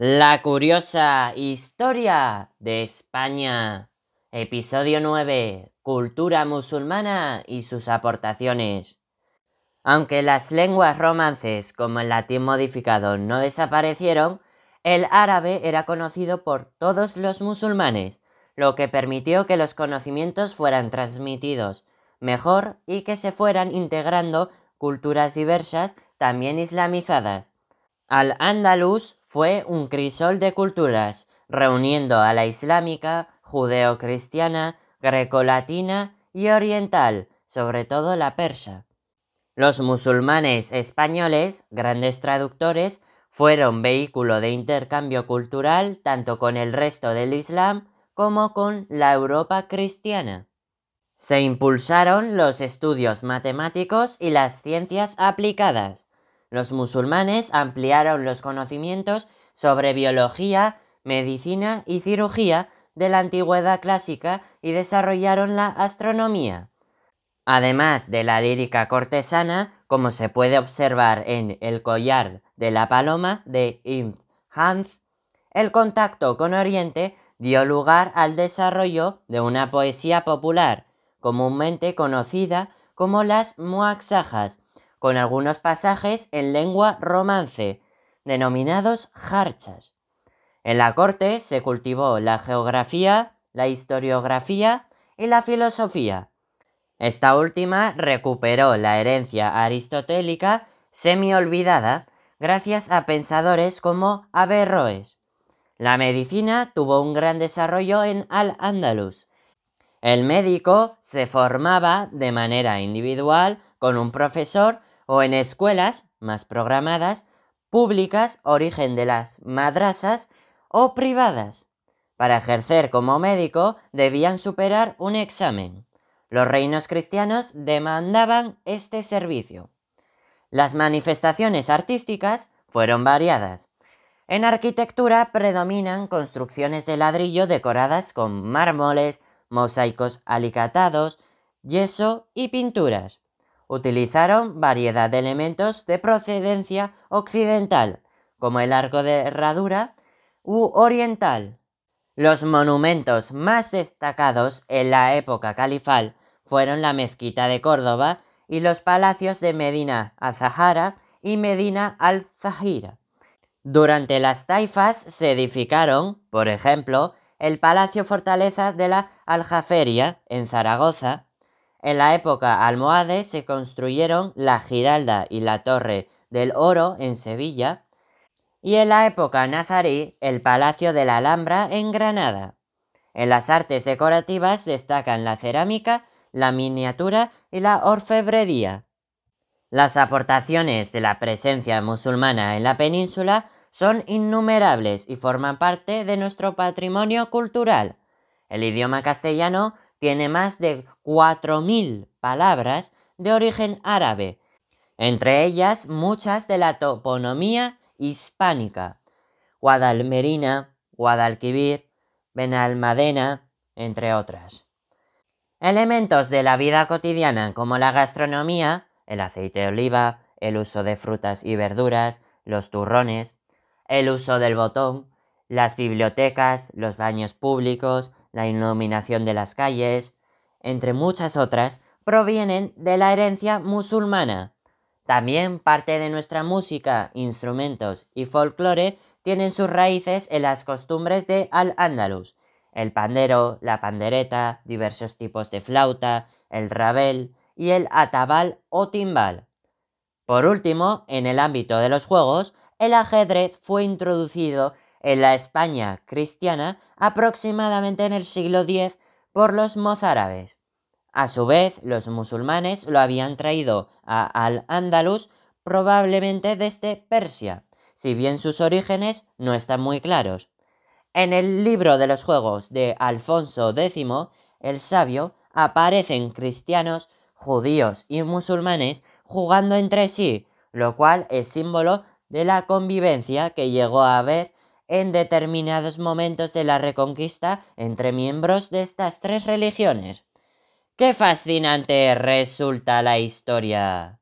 La curiosa historia de España. Episodio 9. Cultura musulmana y sus aportaciones. Aunque las lenguas romances como el latín modificado no desaparecieron, el árabe era conocido por todos los musulmanes, lo que permitió que los conocimientos fueran transmitidos mejor y que se fueran integrando culturas diversas también islamizadas. Al-Ándalus fue un crisol de culturas, reuniendo a la islámica, judeocristiana, grecolatina y oriental, sobre todo la persa. Los musulmanes españoles, grandes traductores, fueron vehículo de intercambio cultural tanto con el resto del Islam como con la Europa cristiana. Se impulsaron los estudios matemáticos y las ciencias aplicadas los musulmanes ampliaron los conocimientos sobre biología, medicina y cirugía de la antigüedad clásica y desarrollaron la astronomía. Además de la lírica cortesana, como se puede observar en El collar de la paloma de Ibn Hans, el contacto con Oriente dio lugar al desarrollo de una poesía popular, comúnmente conocida como las muaxajas, con algunos pasajes en lengua romance, denominados jarchas. En la corte se cultivó la geografía, la historiografía y la filosofía. Esta última recuperó la herencia aristotélica semi olvidada gracias a pensadores como Averroes. La medicina tuvo un gran desarrollo en Al-Ándalus. El médico se formaba de manera individual con un profesor o en escuelas más programadas, públicas, origen de las madrasas o privadas. Para ejercer como médico debían superar un examen. Los reinos cristianos demandaban este servicio. Las manifestaciones artísticas fueron variadas. En arquitectura predominan construcciones de ladrillo decoradas con mármoles, mosaicos alicatados, yeso y pinturas utilizaron variedad de elementos de procedencia occidental, como el arco de herradura, u oriental. Los monumentos más destacados en la época califal fueron la mezquita de Córdoba y los palacios de Medina al-Zahara y Medina al-Zahira. Durante las taifas se edificaron, por ejemplo, el Palacio Fortaleza de la Aljaferia en Zaragoza, en la época almohade se construyeron la Giralda y la Torre del Oro en Sevilla, y en la época nazarí el Palacio de la Alhambra en Granada. En las artes decorativas destacan la cerámica, la miniatura y la orfebrería. Las aportaciones de la presencia musulmana en la península son innumerables y forman parte de nuestro patrimonio cultural. El idioma castellano tiene más de 4.000 palabras de origen árabe, entre ellas muchas de la toponomía hispánica, Guadalmerina, Guadalquivir, Benalmadena, entre otras. Elementos de la vida cotidiana como la gastronomía, el aceite de oliva, el uso de frutas y verduras, los turrones, el uso del botón, las bibliotecas, los baños públicos, la iluminación de las calles, entre muchas otras, provienen de la herencia musulmana. También parte de nuestra música, instrumentos y folclore tienen sus raíces en las costumbres de Al-Ándalus, el pandero, la pandereta, diversos tipos de flauta, el rabel y el atabal o timbal. Por último, en el ámbito de los juegos, el ajedrez fue introducido en la España cristiana aproximadamente en el siglo X por los mozárabes. A su vez, los musulmanes lo habían traído a Al-Ándalus probablemente desde Persia, si bien sus orígenes no están muy claros. En el libro de los juegos de Alfonso X, el sabio, aparecen cristianos, judíos y musulmanes jugando entre sí, lo cual es símbolo de la convivencia que llegó a haber en determinados momentos de la reconquista entre miembros de estas tres religiones. ¡Qué fascinante resulta la historia!